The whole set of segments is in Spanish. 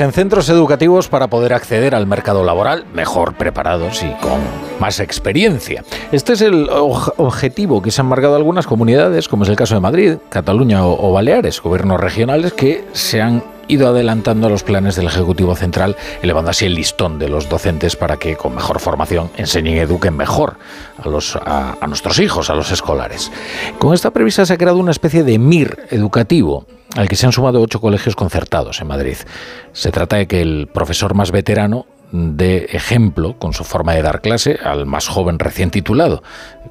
en centros educativos para poder acceder al mercado laboral mejor preparados y con más experiencia. Este es el objetivo que se han marcado algunas comunidades, como es el caso de Madrid, Cataluña o, Baleares, gobiernos regionales que se han ido adelantando los planes del Ejecutivo Central, elevando así el listón de los docentes para que con mejor formación enseñen y eduquen mejor a, los, a, nuestros hijos, a los escolares. Con esta prevista se ha creado una especie de MIR educativo al que se han sumado ocho colegios concertados en Madrid. Se trata de que el profesor más veterano de ejemplo con su forma de dar clase al más joven recién titulado,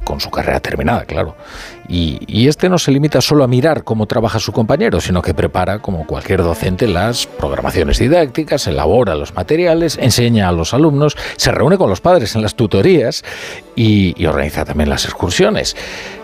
con su carrera terminada, claro. Y, este no se limita solo a mirar cómo trabaja su compañero, sino que prepara, como cualquier docente, las programaciones didácticas, elabora los materiales, enseña a los alumnos, se reúne con los padres en las tutorías y, y organiza también las excursiones.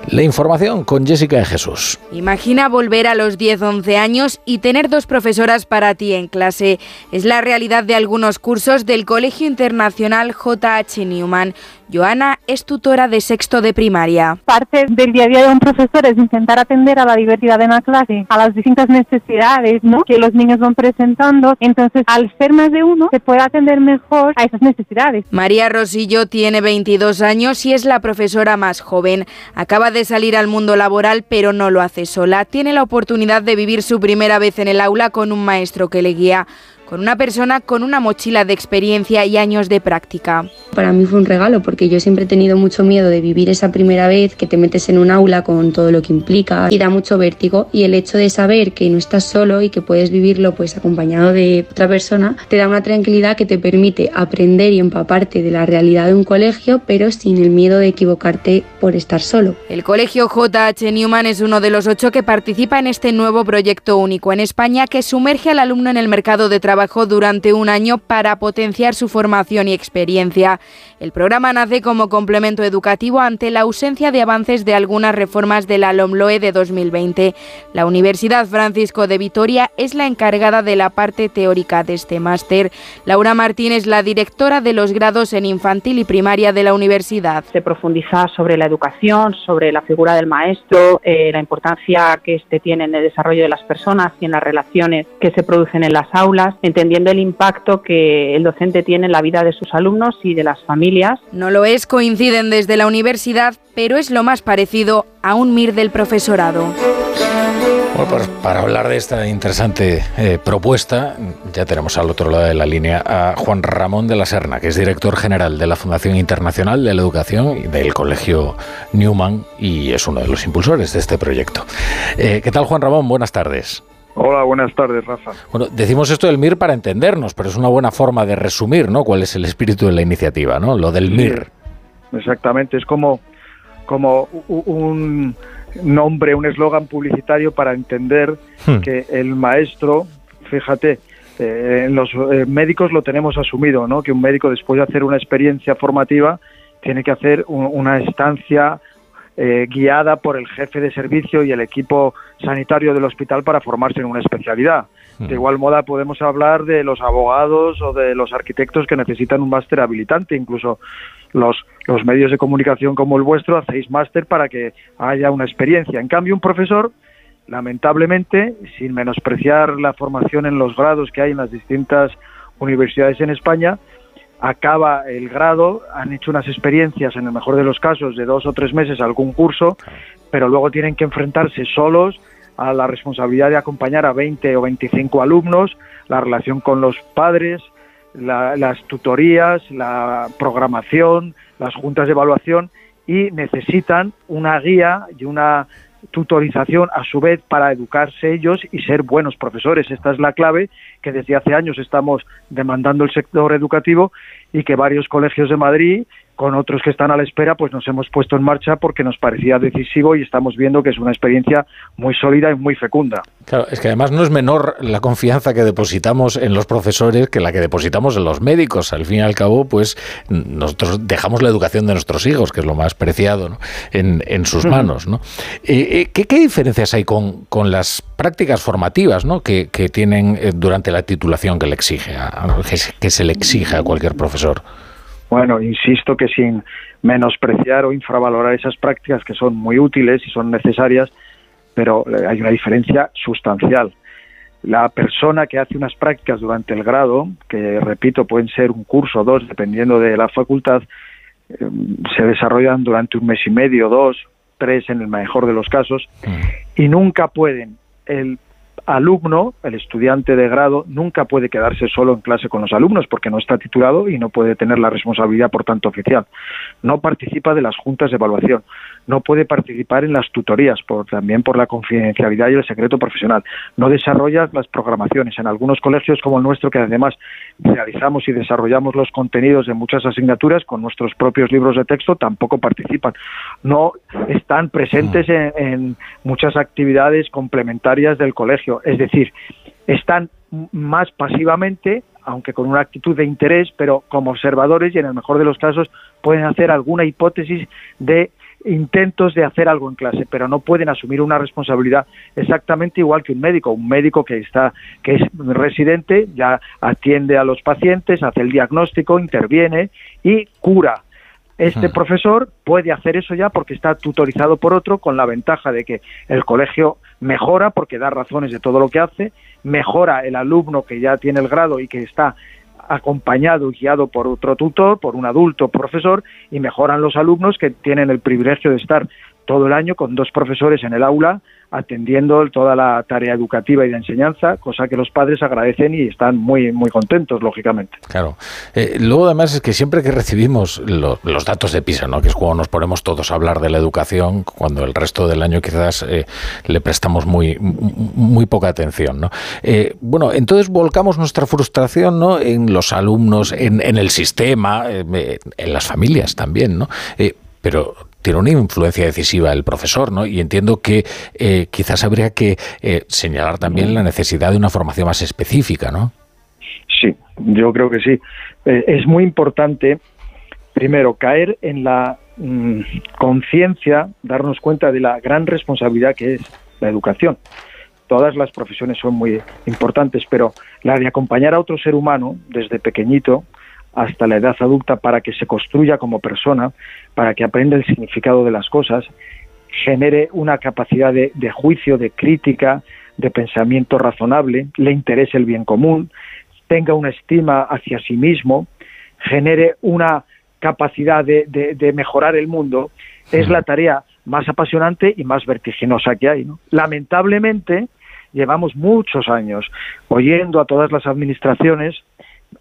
La información con Jessica de Jesús. Imagina volver a los 10-11 años y tener dos profesoras para ti en clase. Es la realidad de algunos cursos del Colegio Internacional JH Newman. Joana es tutora de sexto de primaria. Parte del día a día de un profesor es intentar atender a la diversidad de la clase, a las distintas necesidades ¿no? que los niños van presentando. Entonces, al ser más de uno, se puede atender mejor a esas necesidades. María Rosillo tiene 22 años y es la profesora más joven. Acaba de salir al mundo laboral, pero no lo hace sola. Tiene la oportunidad de vivir su primera vez en el aula con un maestro que le guía con una persona con una mochila de experiencia y años de práctica. Para mí fue un regalo porque yo siempre he tenido mucho miedo de vivir esa primera vez que te metes en un aula con todo lo que implica y da mucho vértigo y el hecho de saber que no estás solo y que puedes vivirlo pues acompañado de otra persona te da una tranquilidad que te permite aprender y empaparte de la realidad de un colegio pero sin el miedo de equivocarte por estar solo. El colegio JH Newman es uno de los ocho que participa en este nuevo proyecto único en España que sumerge al alumno en el mercado de trabajo trabajó durante un año para potenciar su formación y experiencia. El programa nace como complemento educativo ante la ausencia de avances de algunas reformas de la LOMLOE de 2020. La Universidad Francisco de Vitoria es la encargada de la parte teórica de este máster. Laura Martínez, la directora de los grados en infantil y primaria de la universidad. Se profundiza sobre la educación, sobre la figura del maestro, eh, la importancia que este tiene en el desarrollo de las personas y en las relaciones que se producen en las aulas entendiendo el impacto que el docente tiene en la vida de sus alumnos y de las familias. No lo es, coinciden desde la universidad, pero es lo más parecido a un MIR del profesorado. Bueno, pues para hablar de esta interesante eh, propuesta, ya tenemos al otro lado de la línea a Juan Ramón de la Serna, que es director general de la Fundación Internacional de la Educación y del Colegio Newman y es uno de los impulsores de este proyecto. Eh, ¿Qué tal, Juan Ramón? Buenas tardes. Hola, buenas tardes, Rafa. Bueno, decimos esto del MIR para entendernos, pero es una buena forma de resumir, ¿no? ¿Cuál es el espíritu de la iniciativa, ¿no? Lo del MIR. Exactamente, es como, como un nombre, un eslogan publicitario para entender hmm. que el maestro, fíjate, eh, los eh, médicos lo tenemos asumido, ¿no? Que un médico después de hacer una experiencia formativa tiene que hacer una estancia eh, guiada por el jefe de servicio y el equipo sanitario del hospital para formarse en una especialidad. De igual modo podemos hablar de los abogados o de los arquitectos que necesitan un máster habilitante, incluso los, los medios de comunicación como el vuestro hacéis máster para que haya una experiencia. En cambio, un profesor, lamentablemente, sin menospreciar la formación en los grados que hay en las distintas universidades en España, acaba el grado, han hecho unas experiencias, en el mejor de los casos, de dos o tres meses algún curso, pero luego tienen que enfrentarse solos a la responsabilidad de acompañar a 20 o 25 alumnos, la relación con los padres, las tutorías, la programación, las juntas de evaluación y necesitan una guía y una tutorización a su vez para educarse ellos y ser buenos profesores. Esta es la clave que desde hace años estamos demandando el sector educativo y que varios colegios de Madrid con otros que están a la espera, pues nos hemos puesto en marcha porque nos parecía decisivo y estamos viendo que es una experiencia muy sólida y muy fecunda. Claro, es que además no es menor la confianza que depositamos en los profesores que la que depositamos en los médicos. Al fin y al cabo, pues nosotros dejamos la educación de nuestros hijos, que es lo más preciado, en, sus manos. ¿no? Eh, eh, ¿qué, diferencias hay con, las prácticas formativas ¿no? que, tienen eh, durante la titulación que, le exige que se le exige a cualquier profesor? Bueno, insisto que sin menospreciar o infravalorar esas prácticas que son muy útiles y son necesarias, pero eh, hay una diferencia sustancial. la persona que hace unas prácticas durante el grado, que repito, pueden ser un curso o dos, dependiendo de la facultad, eh, se desarrollan durante un mes y medio, dos, tres en el mejor de los casos, mm. y nunca pueden el alumno, el estudiante de grado, nunca puede quedarse solo en clase con los alumnos porque no está titulado y no puede tener la responsabilidad, por tanto, oficial. No participa de las juntas de evaluación, no puede participar en las tutorías, por, también por la confidencialidad y el secreto profesional. No desarrolla las programaciones. En algunos colegios como el nuestro, que además realizamos y desarrollamos los contenidos de muchas asignaturas con nuestros propios libros de texto, tampoco participan. No están presentes en, en muchas actividades complementarias del colegio. Es decir, están más pasivamente, aunque con una actitud de interés, pero como observadores y en el mejor de los casos pueden hacer alguna hipótesis de intentos de hacer algo en clase, pero no pueden asumir una responsabilidad exactamente igual que un médico. Un médico que está, que es residente, ya atiende a los pacientes, hace el diagnóstico, interviene y cura. Este profesor puede hacer eso ya porque está tutorizado por otro, con la ventaja de que el colegio mejora porque da razones de todo lo que hace, mejora el alumno que ya tiene el grado y que está acompañado y guiado por otro tutor, por un adulto profesor, y mejoran los alumnos que tienen el privilegio de estar todo el año con dos profesores en el aula atendiendo toda la tarea educativa y de enseñanza, cosa que los padres agradecen y están muy muy contentos, lógicamente. Claro. Eh, luego, además, es que siempre que recibimos los datos de PISA, ¿no? que es cuando nos ponemos todos a hablar de la educación, cuando el resto del año quizás eh, le prestamos muy, muy poca atención. ¿no? Eh, bueno, entonces volcamos nuestra frustración ¿no? en los alumnos, en, en el sistema, en las familias también. ¿no? pero tiene una influencia decisiva el profesor, ¿no? Y entiendo que eh, quizás habría que eh, señalar también la necesidad de una formación más específica, ¿no? Sí, yo creo que sí. Eh, es muy importante, primero, caer en la mm, conciencia, darnos cuenta de la gran responsabilidad que es la educación. Todas las profesiones son muy importantes, pero la de acompañar a otro ser humano desde pequeñito hasta la edad adulta para que se construya como persona, para que aprenda el significado de las cosas, genere una capacidad de, juicio, de crítica, de pensamiento razonable, le interese el bien común, tenga una estima hacia sí mismo, genere una capacidad de, mejorar el mundo, es la tarea más apasionante y más vertiginosa que hay. Lamentablemente, llevamos muchos años oyendo a todas las administraciones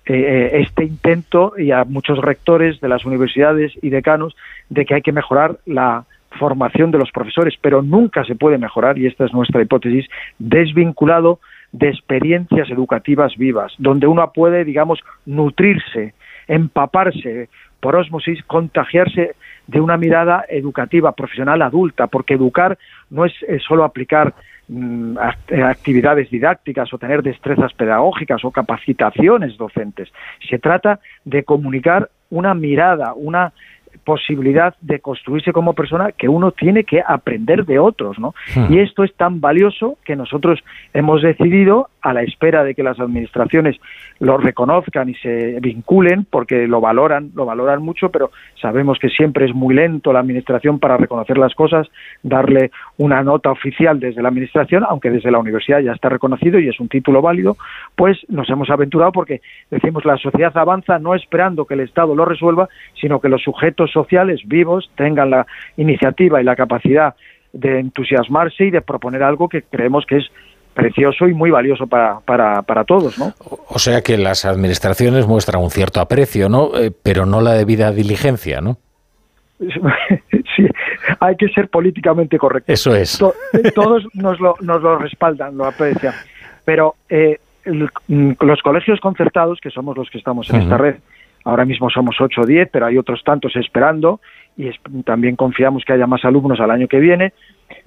eh, este intento y a muchos rectores de las universidades y decanos de que hay que mejorar la formación de los profesores, pero nunca se puede mejorar, y esta es nuestra hipótesis, desvinculado de experiencias educativas vivas, donde uno puede, digamos, nutrirse, empaparse por osmosis, contagiarse de una mirada educativa, profesional, adulta, porque educar no es solo aplicar Mm, eh, actividades didácticas o tener destrezas pedagógicas o capacitaciones docentes. Se trata de comunicar una mirada, una posibilidad de construirse como persona que uno tiene que aprender de otros, ¿no? Hmm. Y esto es tan valioso que nosotros hemos decidido, a la espera de que las administraciones lo reconozcan y se vinculen, porque lo valoran, lo valoran mucho, pero sabemos que siempre es muy lento la administración para reconocer las cosas, darle una nota oficial desde la administración, aunque desde la universidad ya está reconocido y es un título válido, pues nos hemos aventurado porque decimos la sociedad avanza no esperando que el Estado lo resuelva, sino que los sujetos sociales vivos tengan la iniciativa y la capacidad de entusiasmarse y de proponer algo que creemos que es precioso y muy valioso para, para, para todos, ¿no? O sea que las administraciones muestran un cierto aprecio, ¿no? Eh, pero no la debida diligencia, ¿no? sí, hay que ser políticamente correcto. Eso es. todos nos lo, nos lo respaldan, lo aprecian. Pero eh, los colegios concertados, que somos los que estamos en esta red, Ahora mismo somos 8 o 10, pero hay otros tantos esperando y también confiamos que haya más alumnos al año que viene,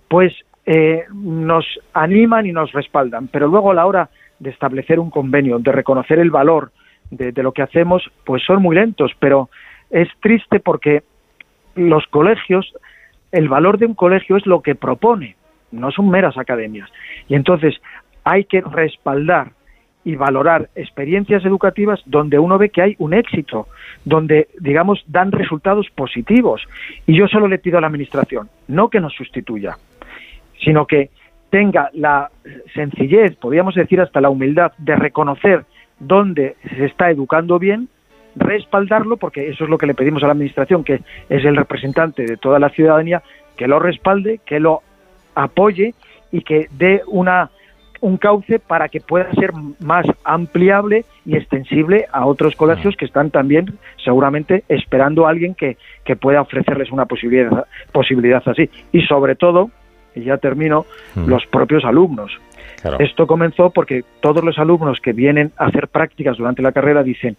pues eh, nos animan y nos respaldan. Pero luego a la hora de establecer un convenio, de reconocer el valor de, de lo que hacemos, pues son muy lentos, pero es triste porque los colegios, el valor de un colegio es lo que propone, no son meras academias. Y entonces hay que respaldar y valorar experiencias educativas donde uno ve que hay un éxito, donde, digamos, dan resultados positivos. Y yo solo le pido a la Administración, no que nos sustituya, sino que tenga la sencillez, podríamos decir hasta la humildad, de reconocer dónde se está educando bien, respaldarlo, porque eso es lo que le pedimos a la Administración, que es el representante de toda la ciudadanía, que lo respalde, que lo apoye y que dé una un cauce para que pueda ser más ampliable y extensible a otros colegios que están también seguramente esperando a alguien que, que pueda ofrecerles una posibilidad, posibilidad así. Y sobre todo, y ya termino, mm. los propios alumnos. Esto comenzó porque todos los alumnos que vienen a hacer prácticas durante la carrera dicen,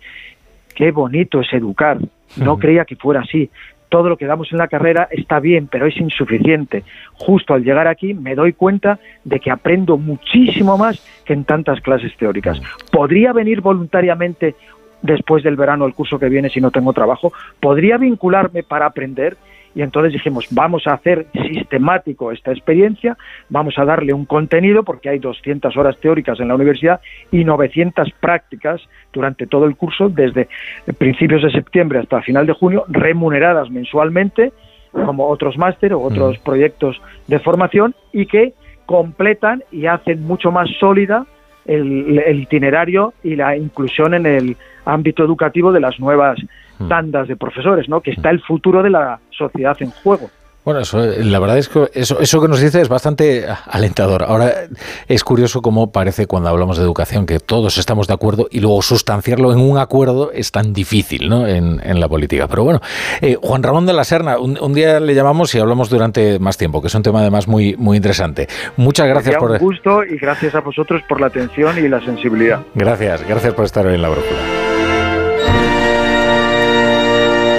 qué bonito es educar, no creía que fuera así, todo lo que damos en la carrera está bien, pero es insuficiente. Justo al llegar aquí me doy cuenta de que aprendo muchísimo más que en tantas clases teóricas. ¿Podría venir voluntariamente después del verano el curso que viene si no tengo trabajo? ¿Podría vincularme para aprender? Y entonces dijimos, vamos a hacer sistemático esta experiencia, vamos a darle un contenido, porque hay 200 horas teóricas en la universidad y 900 prácticas durante todo el curso, desde principios de septiembre hasta final de junio, remuneradas mensualmente, como otros máster o otros proyectos de formación, y que completan y hacen mucho más sólida el, itinerario y la inclusión en el ámbito educativo de las nuevas. Tandas de profesores, ¿no? Que está el futuro de la sociedad en juego. Bueno, eso, la verdad es que eso, eso que nos dice es bastante alentador. Ahora, es curioso cómo parece cuando hablamos de educación que todos estamos de acuerdo y luego sustanciarlo en un acuerdo es tan difícil ¿no? en, en la política. Pero bueno, eh, Juan Ramón de la Serna, un, día le llamamos y hablamos durante más tiempo, que es un tema además muy, muy interesante. Muchas gracias por... Un gusto y gracias a vosotros por la atención y la sensibilidad. Gracias, gracias por estar hoy en la brújula.